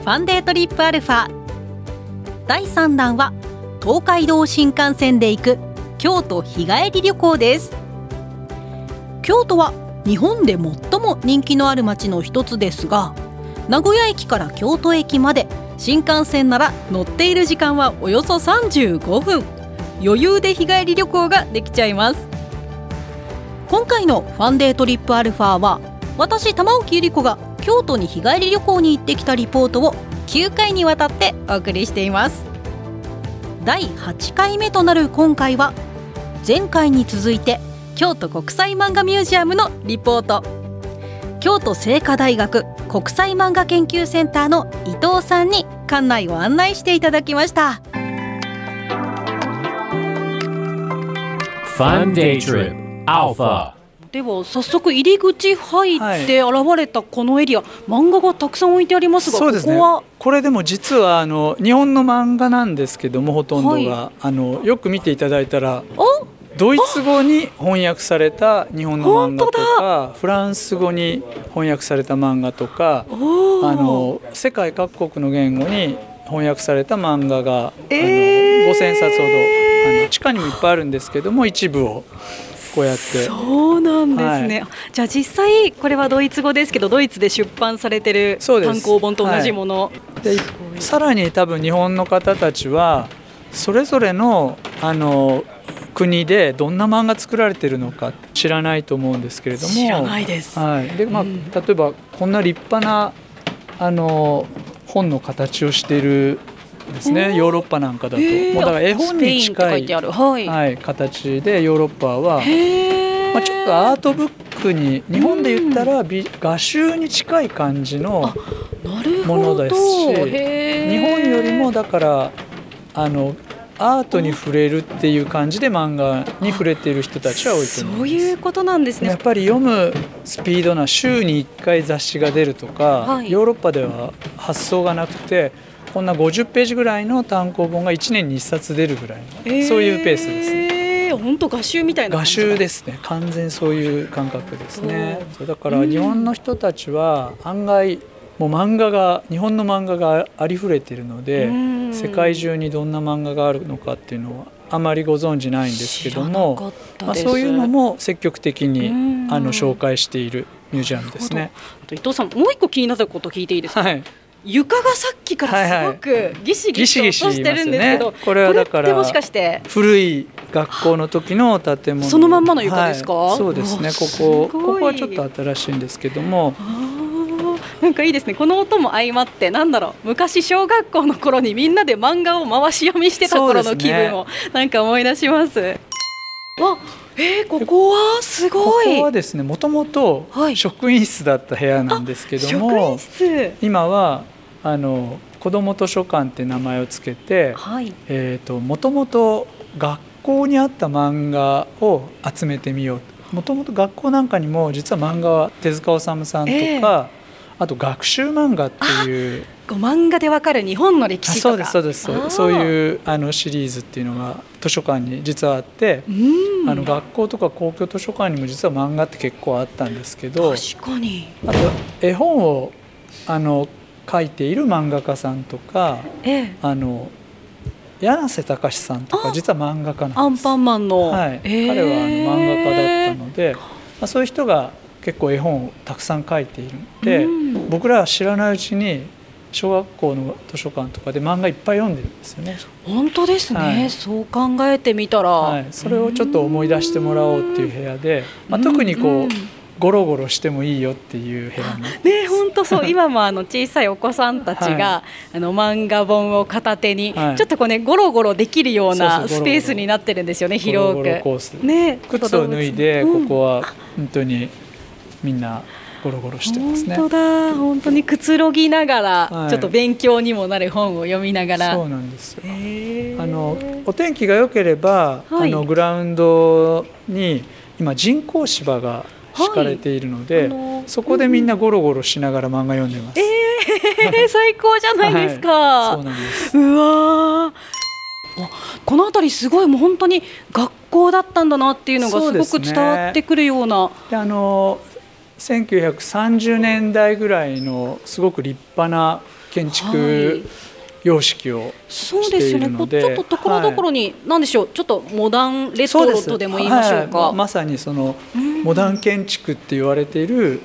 ファンデートリップアルファ。第3弾は東海道新幹線で行く京都日帰り旅行です。京都は日本で最も人気のある街の一つですが名古屋駅から京都駅まで新幹線なら乗っている時間はおよそ35分。余裕で日帰り旅行ができちゃいます。今回のファンデートリップアルファは私玉置ゆり子が京都に日帰り旅行に行ってきたリポートを9回にわたってお送りしています。第8回目となる今回は前回に続いて京都国際漫画ミュージアムのリポート。京都精華大学国際漫画研究センターの伊藤さんに館内を案内していただきました。Fun Day Trip Alpha では早速入り口入って現れたこのエリア、漫画がたくさん置いてありますがそうですね。ここは？これでも実はあの日本の漫画なんですけどもほとんどが、はい。あのよく見ていただいたらおドイツ語に翻訳された日本の漫画とかフランス語に翻訳された漫画とかあの世界各国の言語に翻訳された漫画が、えー。あの5,000冊ほどあの地下にもいっぱいあるんですけども一部をこうやって。そうなんですね、じゃあ実際これはドイツ語ですけどドイツで出版されてる単行本と同じもの、でさらに多分日本の方たちはそれぞれのあの国でどんな漫画作られてるのか知らないと思うんですけれども。知らないです。はい。でまあ、うん。例えばこんな立派なあの本の形をしているんですねヨーロッパなんかだと、もうだから絵本に近いはい、はい、形でヨーロッパは、まあ、ちょっとアートブックに日本で言ったら美画集に近い感じのものですし日本よりもだからあのアートに触れるっていう感じで漫画に触れている人たちは多いと思います。そういうことなんですね。やっぱり読むスピードな週に1回雑誌が出るとか、はい。ヨーロッパでは発想がなくてこんな50ページぐらいの単行本が1年に1冊出るぐらいの、そういうペースですね。ね本当画集みたいな画集ですね。完全そういう感覚ですね。そうだから日本の人たちは案外もう漫画が日本の漫画がありふれているのでうん。世界中にどんな漫画があるのかっていうのはあまりご存じないんですけどもまあ、そういうのも積極的にうん。あの紹介しているミュージアムですね。あと伊藤さんもう一個気になったこと聞いていいですか、はい、床がさっきからすごくギシギシと音してるんですけど、これはだからもしかして古い学校の時の建物。そのまんまの床ですか？はい。そうですね。ここここはちょっと新しいんですけども。なんかいいですね。この音も相まってなんだろう。昔小学校の頃にみんなで漫画を回し読みしてた頃の気分をなんか思い出します。わえー、ここはすこごい。こはですねもともとはい。職員室だった部屋なんですけど職も、員室。今はあの子ども図書館って名前をつけてはい。えーともともと学校にあった漫画を集めてみようもと。もと学校なんかにも実は漫画は手塚治虫さんとか、ええ。あと学習漫画っていう漫画でわかる日本の歴あ史とか。そうですそうです。そういうあのシリーズっていうのが図書館に実はあって、うんあの学校とか公共図書館にも実は漫画って結構あったんですけど確かに。あと絵本をあの書いている漫画家さんとかええ。あの柳瀬隆さんとかあ実は漫画家なんです。アンパンマンの、はい、ええ。彼はあの漫画家だったので、まあ、そういう人が結構絵本をたくさん書いている。ので、うん。僕らは知らないうちに小学校の図書館とかで漫画いっぱい読んでるんですよね、本当ですね、はい。そう考えてみたら、はい、それをちょっと思い出してもらおうっていう部屋で、まあ、特にこう、ゴロゴロしてもいいよっていう部屋にね本当そう。今もあの小さいお子さんたちが、あの漫画本を片手に、はい。ちょっとこうねゴロゴロできるようなスペースになってるんですよね広く。ね靴を脱いでうんここは本当にみんなゴロゴロしてますね。本当だ。本当にくつろぎながら、はい。ちょっと勉強にもなる本を読みながら。そうなんですよ。あのお天気が良ければ、はい。あのグラウンドに今人工芝が敷かれているので、あのそこでみんなゴロゴロしながら漫画読んでます。えー 最高じゃないですか、はい。そうなんです。うわこの辺りすごいもう本当に学校だったんだなっていうのがすごく伝わってくるような。であの1930年代ぐらいのすごく立派な建築様式をそうですよね。こうしているのでちょっとところどころに、なんでしょう。ちょっとモダンレトロとでも言いましょうか、はい。まさにそのモダン建築って言われている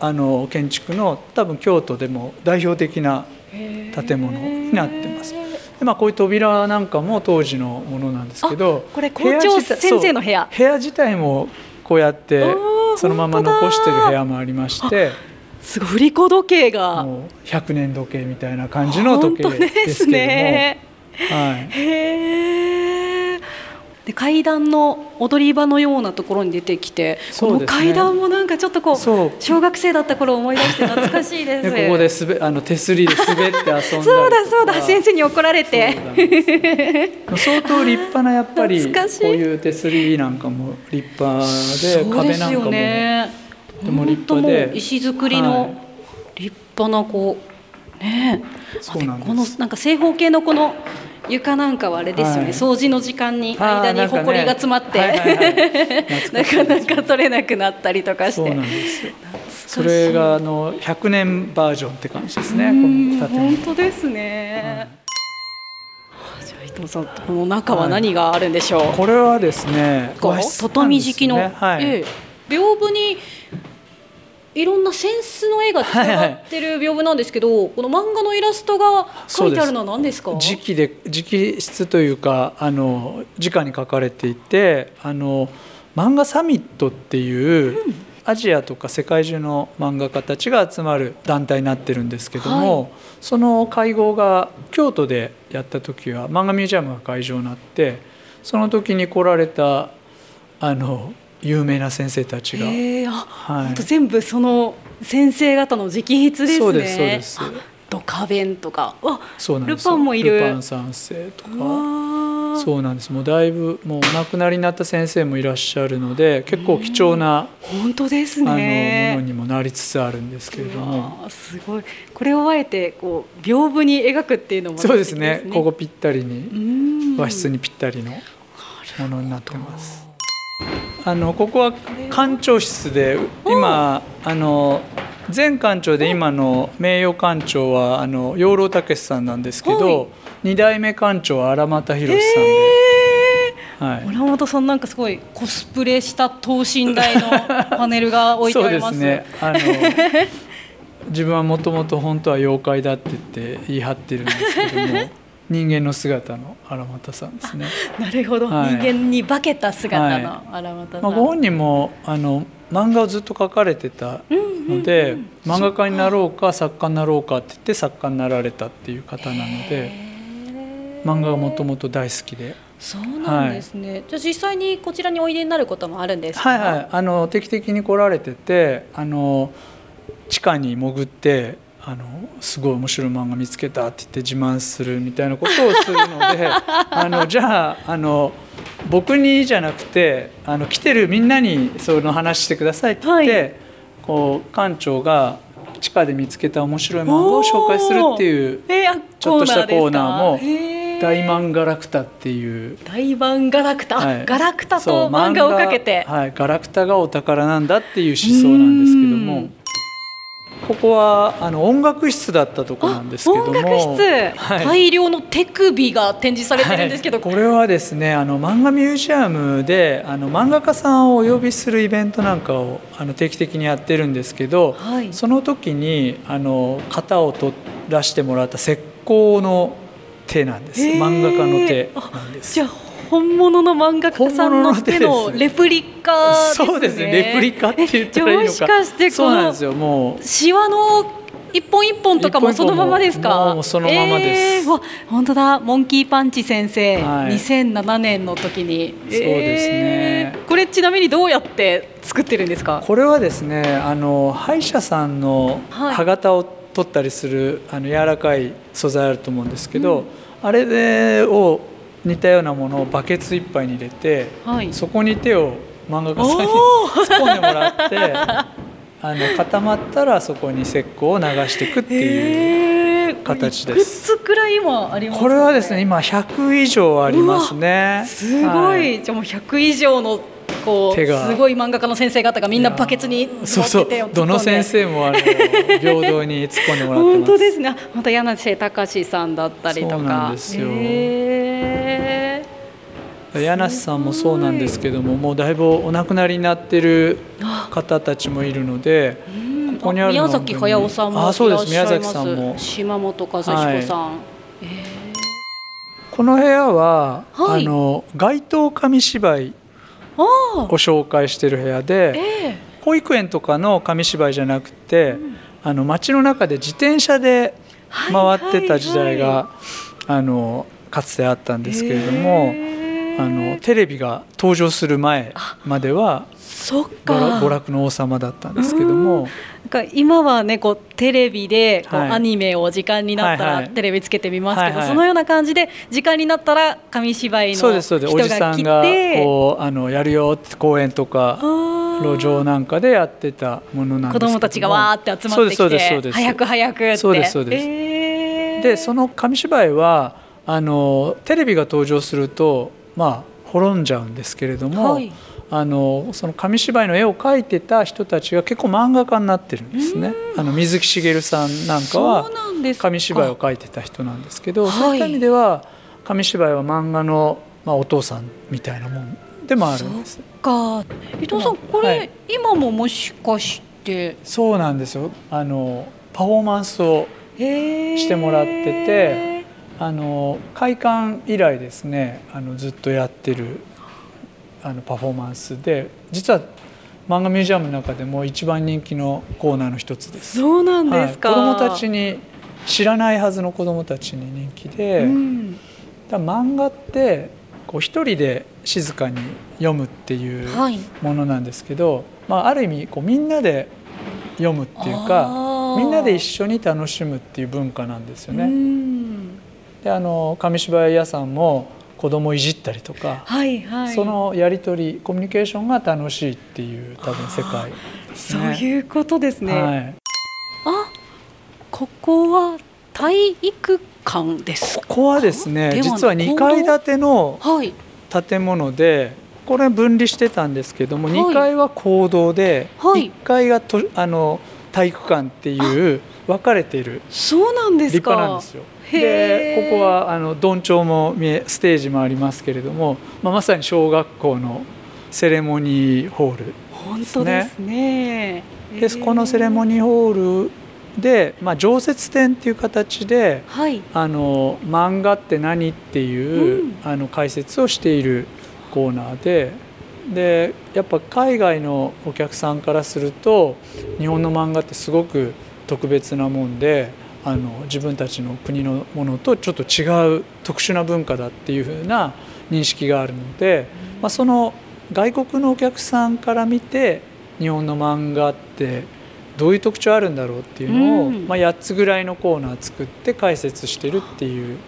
あの建築の多分京都でも代表的な建物になってます。でまあ、こういう扉なんかも当時のものなんですけどあこれ校長先生の部屋。そう部屋自体もこうやって そのまま残してる部屋もありまして。すごい振り子時計が。もう100年時計みたいな感じの時計ですすけども、はい、へえ。で階段の踊り場のようなところに出てきて、この階段もなんかちょっとこう小学生だった頃を思い出して懐かしいです。でここで滑あの手すりで滑って遊んだそうだそうだ先生に怒られて。相当立派なやっぱりこういう手すりなんかも立派で壁なんかも。ね。とても立派で。う石造りはの立派なこうねえ。そうなんです。あこのなんか正方形のこの床なんかはあれですよね。はい。掃除の時間に間になんかね。埃が詰まって、はいはいはい。なかなか取れなくなったりとかして。そうなんです。よそれがあの100年バージョンって感じですね。本当ですね。じゃあ伊藤さんこの中は何があるんでしょう？これはですね畳敷きの、ね。はい。ええ。屏風にいろんなセンスの絵がつながってる屏風なんですけど、この漫画のイラストが書いてあるのは何ですか？直で直筆というかあの直に書かれていてあの漫画サミットっていう、アジアとか世界中の漫画家たちが集まる団体になってるんですけども、はその会合が京都でやった時は漫画ミュージアムが会場になってその時に来られたあの有名な先生たちが。はい。全部その先生方の直筆ですね。そうですそうです。あドカベンとか、わ、ルそうなんですよ。パンもいる。ルパン三世とか。そうなんです。もうだいぶもうお亡くなりになった先生もいらっしゃるので結構貴重な、本当ですあのもね。のにもなりつつあるんですけれども。すごい。これをあえてこう屏風に描くっていうのもそうですね。ここぴったりにうん。和室にぴったりのものになってます。あのここは館長室で今あの前館長で今の名誉館長はあの養老孟さんなんですけはい。ど二代目館長は荒俣宏さんで。はい。村本さんなんかすごいコスプレした等身大の パネルが置いてあります。そうですね。あの 自分はもともと本当は妖怪だって言って言い張ってるんですけども、人間の姿の荒俣さんですね。なるほど、はい。人間に化けた姿のは荒俣さん、まあ、ご本人もあの漫画をずっと描かれてたので、漫画家になろうか作家になろうかって言って作家になられたっていう方なので漫画がもともと大好きで。そうなんですね、じゃあ実際にこちらにおいでになることもあるんですか？はいはい、あの定期的に来られててあの地下に潜ってあのすごい面白い漫画見つけたって言って自慢するみたいなことをするので あのじゃああの僕にじゃなくてあの来てるみんなにその話してくださいって言って、はい。こう館長が地下で見つけた面白い漫画を紹介するっていうちょっとしたコーナーも大漫画ラクタっていう。大漫ガラクタ、はい。ガラクタと漫画をかけて。はい、ガラクタがお宝なんだっていう思想なんですけども。うんここはあの音楽室だったところなんですけども。音楽室、はい。大量の手首が展示されてるんですけど、はい。これはですねあの漫画ミュージアムであの漫画家さんをお呼びするイベントなんかをあの定期的にやってるんですけど、はい。その時にあの型を取らせてもらった石膏の手なんです。漫画家の手なんです。じゃあ本物の漫画家さんの手のレプリカですね。そうですね。レプリカって言ったらいいのか。もしかしてこのそうなんですよ。もうシワの一本一本とかもそのままですか？もうそのままです、えーわ本当だ。モンキーパンチ先生、はい。2007年の時に。そうですね。えーこれちなみにどうやって作ってるんですか？これはですねあの歯医者さんのはい。歯型を取ったりする、あの柔らかい素材あると思うんですけど、あれでを似たようなものをバケツ一杯に入れて、はい。そこに手を漫画家さんにお突っ込んでもらって あの固まったらそこに石膏を流していくっていう。えー。形です。いくつくらい今ありますかこれはですね今100以上ありますね。すごい、はい。じゃあもう100以上のこうすごい漫画家の先生方がみんなバケツにそうそう。どの先生もあの平等に突っ込んでもらってます。本当ですね。あ本当柳瀬隆さんだったりとか。そうなんですよ。へ柳瀬さんもそうなんですけどももうだいぶお亡くなりになってる方たちもいるのでーここにあるのは宮崎駿さんもいらっしあそうです。ゃいます宮崎さんも。島本和彦さん、この部屋は、はい。あの街頭紙芝居を紹介してる部屋でえ保育園とかの紙芝居じゃなくて、あの街の中で自転車で回ってた時代が、はいはあのかつてあったんですけれども。へーあのテレビが登場する前まではそっ娯楽か娯楽の王様だったんですけども、なんか今はねこうテレビでこう、はい。アニメを時間になったらテレビつけてみますけど、はいはい。そのような感じで時間になったら紙芝居のそうですそうです。おじ人が来さんがてこうあのやるよって公園とか路上なんかでやってたものなんですけども。子供たちがわーって集まってきそうですそうてです。早く早くって。そうですそうです。えー。でその紙芝居はあのテレビが登場するとまあ滅んじゃうんですけれども、はい。あのその紙芝居の絵を描いてた人たちが結構漫画家になってるんですね。あの水木しげるさんなんかは紙芝居を描いてた人なんですけど、はいそういった意味では紙芝居は漫画の、まあ、お父さんみたいなもんでもあるんです。か。伊藤さんこれ、はい今ももしかして？そうなんですよ。あのパフォーマンスをししてもらっててあの開館以来ですねあのずっとやってるあのパフォーマンスで実は漫画ミュージアムの中でも一番人気のコーナーの一つです。そうなんですか、はい、子どもたちに知らないはずの子どもたちに人気で、うん。だ漫画ってこう一人で静かに読むっていうはい。ものなんですけど、まあ、ある意味こうみんなで読むっていうあかー。みんなで一緒に楽しむっていう文化なんですようね。んであの紙芝居屋さんも子供いじったりとか、はいはい。そのやり取りコミュニケーションが楽しいっていう多分世界。ですそうね。いうことですね、はい、あここは体育館ですここはですね実は2階建てのはい。建物でこれ分離してたんですけども、はい。2階は講堂で、はい。1階がとあの体育館っていう分かれているそうなんです立か派なんですよ。でここはあのどんちょうも見えステージもありますけれども、まあ、まさに小学校のセレモニーホール本当ですね。でこのセレモニーニーホールで、まあ、常設展っていう形ではい。あの漫画って何っていう、うん。あの解説をしているコーナーででやっぱ海外のお客さんからすると日本の漫画ってすごく特別なもんであの自分たちの国のものとちょっと違う特殊な文化だっていうふうな認識があるので、まあ、その外国のお客さんから見て日本の漫画ってどういう特徴あるんだろうっていうのを、うん。まあ、8つぐらいのコーナー作って解説してるっていう、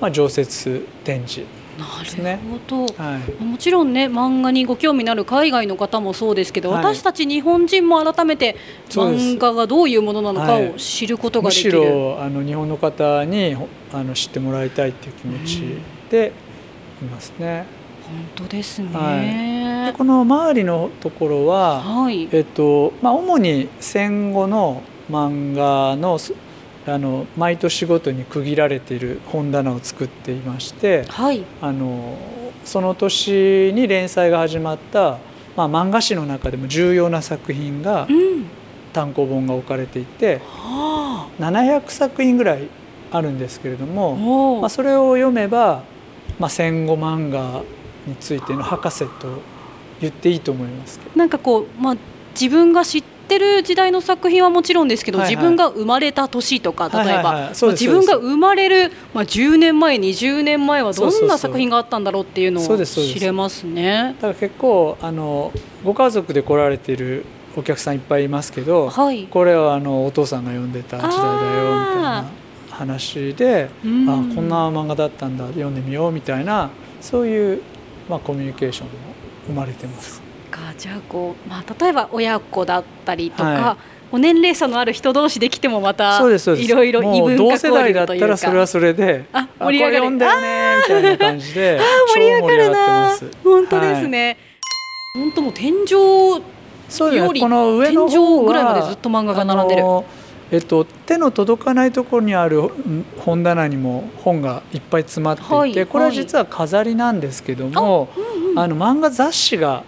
まあ、常設展示なすねるほど、はい。もちろんね漫画にご興味のある海外の方もそうですけど、はい。私たち日本人も改めて漫画がどういうものなのかをはい。知ることがむしできる、ろあの日本の方にほあの知ってもらいたいっていう気持ちでいますね。本当ですね、でこの周りのところは、はい。えっとまあ、主に戦後の漫画のすあの毎年ごとに区切られている本棚を作っていましてはい。あのその年に連載が始まった、まあ、漫画史の中でも重要な作品がうん。単行本が置かれていては700作品ぐらいあるんですけれどあも、まあ、それを読めば、まあ、戦後漫画についての博士と言っていいと思います。なんかこうまあ自分が知ってってる時代の作品はもちろんですけど、はいはい。自分が生まれた年とか例えば、はいはいはい自分が生まれる、まあ、10年前20年前はどんな作品があったんだろうっていうのを知れますね。だから結構あのご家族で来られているお客さんいっぱいいますけど、はい。これはあのお父さんが読んでた時代だよみたいな話でうん。あこんな漫画だったんだ読んでみようみたいなそういう、まあ、コミュニケーションも生まれてます。かじゃあこう、まあ、例えば親子だったりとか、はお年齢差のある人同士で来てもまたいろいろ異文化同世代だ交流というか。ったらそれはそれでああ盛り上がる。んだよねみたいな感じで盛り上がる超盛り上がってな。本当ですはい。ね、本当もう天井よりね。この上の井ぐらいまでずっと漫画が並んでる。えっと、手の届かないところにあるうん本棚にも本がいっぱい詰まっていて、はいこれは実は飾りなんですけども、あの漫画雑誌が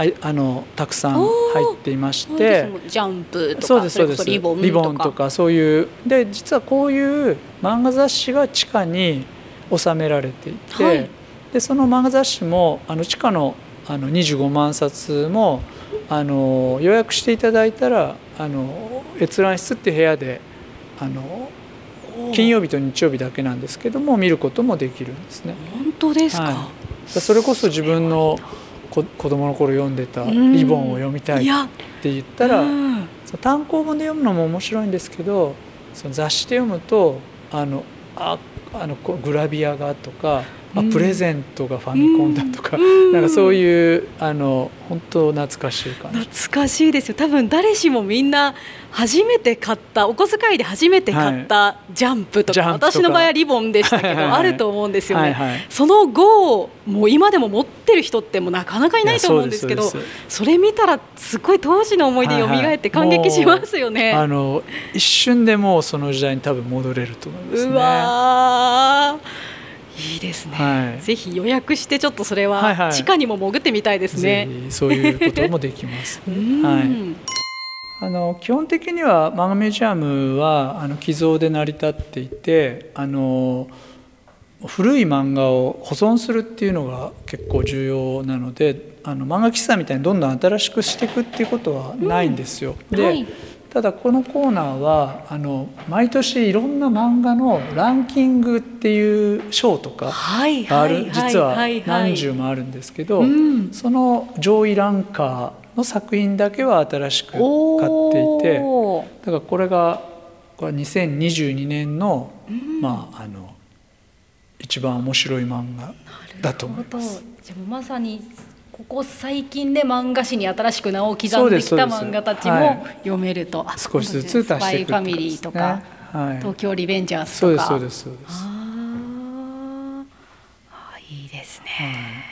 はいあのたくさん入っていまして。ジャンプとかそうですそうです。リボンリとかそういう。で実はこういう漫画雑誌が地下に収められていて、はい。でその漫画雑誌もあの地下のあの25万冊もあの予約していただいたらあの閲覧室っていう部屋であの金曜日と日曜日だけなんですけども見ることもできるんですね。本当ですか、はそれこそ自分のこ子供の頃読んでたうん。リボンを読みたいって言ったら、単行本で読むのも面白いんですけどその雑誌で読むとあのああのグラビアがとか、あうん。プレゼントがファミコンだとか、うん。なんかそういうあの本当懐かしい感じ。懐かしいですよ。多分誰しもみんな初めて買ったお小遣いで初めて買ったジャンプとか,、ジャンプとか。私の場合はリボンでしたけどはいはいはい。あると思うんですよね、はいはい。その後もう今でも持ってる人ってもうなかなかいないと思うんですけどそれ見たらすごい当時の思い出蘇って感激しますよね、あの一瞬でもうその時代に多分戻れると思いますね。うわー。いいですね、はい。ぜひ予約してちょっとそれはいははい。地下にも潜ってみたいですね、ぜひそういうこともできます。うん。はい。あの基本的には漫画ミュージアムはあの寄贈で成り立っていてあの古い漫画を保存するっていうのが結構重要なのであの漫画喫茶みたいにどんどん新しくしていくっていうことはないんですよ。で、はい。ただこのコーナーはあの毎年いろんな漫画のランキングっていう賞とかはいがある、はい実ははい何十もあるんですけど、うん。その上位ランカーの作品だけは新しく買っていてだからこれがこれ2022年の,、まああの一番面白い漫画だと思います。じゃまさにここ最近で漫画史に新しく名を刻んできた漫画たちはもい。読めると、あ少しずつ足していくスパイファミリーとか、はい、東京リベンジャーズとか。そうですそうですそうです。あー。あいいですね、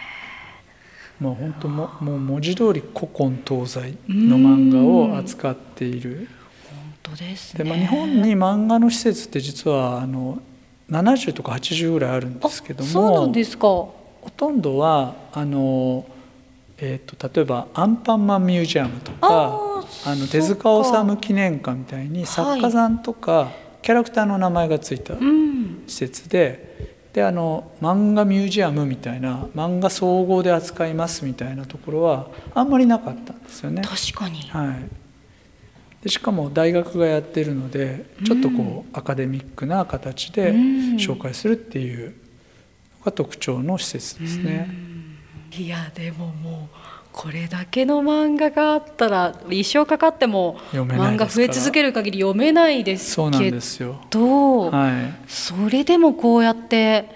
もう本当ももう文字通り古今東西の漫画を扱っている。本当ですでねまあ日本に漫画の施設って実はあの70とか80ぐらいあるんですけども、そうなんですか。ほとんどはあの、えー、と例えばアンパンマンミュージアムとかあのそ手塚治虫記念館みたいにはい作家さんとか、キャラクターの名前がついたうん。施設でであの漫画ミュージアムみたいな漫画総合で扱いますみたいなところはあんまりなかったんですよね。確かに。はい、でしかも大学がやってるのでちょっとこう、アカデミックな形でうん。紹介するっていうのが特徴の施設ですね。いやでももうこれだけの漫画があったら一生かかっても漫画増え続ける限り読めないですそうなんけですよ。ど、はい、それでもこうやって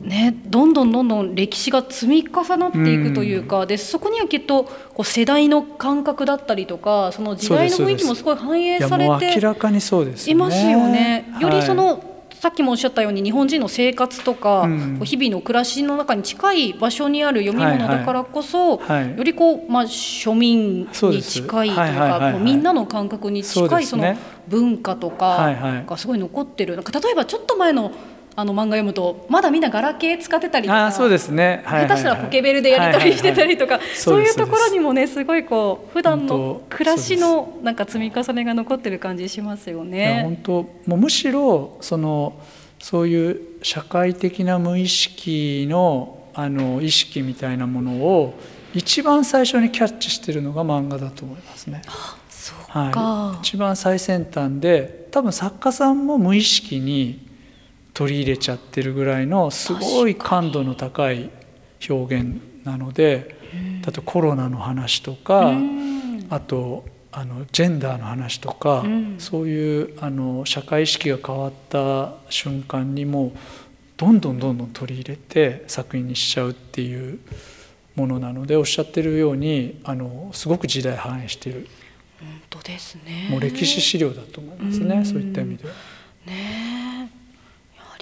ねどんどんどんどん歴史が積み重なっていくというか、でそこにはきっとこう世代の感覚だったりとかその時代の雰囲気もすごい反映されて明らかにそうです。いますよね。よりそはいの、さっきもおっしゃったように日本人の生活とか、うん。こう日々の暮らしの中に近い場所にある読み物だからこそ、はい。よりこう、まあ、庶民に近いというはいはいはいはい。かみんなの感覚に近いその文化とはいはい。かがすごい残ってる、なんか例えばちょっと前のあの漫画読むとまだみんなガラケー使ってたりとかああそうですね。はいはいはい下手したらポケベルでやり取りしてたりとか、そういうところにももねすごいこう普段の暮らしのなんか積み重ねが残ってる感じしますよね。本当もうむしろそのそういう社会的な無意識のあの意識みたいなものを一番最初にキャッチしてるのが漫画だと思いますね。そうはい、一番最先端で多分作家さんも無意識に取り入れちゃってるぐらいのすごい感度の高い表現なので例え。ばコロナの話とかあとあのジェンダーの話とか、そういうあの社会意識が変わった瞬間にもどんどんどんどん取り入れて作品にしちゃうっていうものなのでおっしゃってるようにあのすごく時代反映している本当ですね。もう歴史資料だと思いますね、そういった意味では。ねあ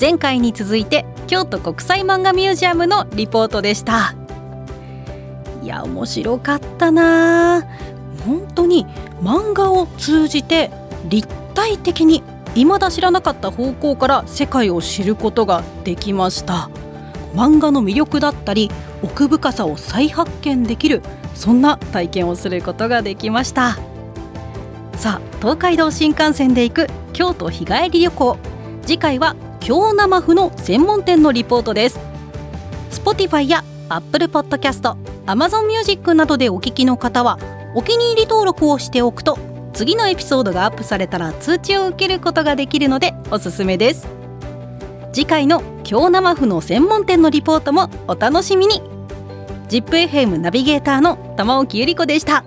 前回に続いて京都国際漫画ミュージアムのリポートでした。いや面白かったな。本当に漫画を通じて立体的に未だ知らなかった方向から世界を知ることができました。漫画の魅力だったり奥深さを再発見できるそんな体験をすることができました。さあ東海道新幹線で行く京都日帰り旅行。次回は京生麩の専門店のリポートです。Spotify や Apple Podcast、Amazon Music などでお聞きの方はお気に入り登録をしておくと次のエピソードがアップされたら通知を受けることができるのでおすすめです。次回の京生麩の専門店のリポートもお楽しみに。ZIPFM ナビゲーターの玉置ゆり子でした。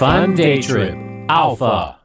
Fun Day Trip. Alpha.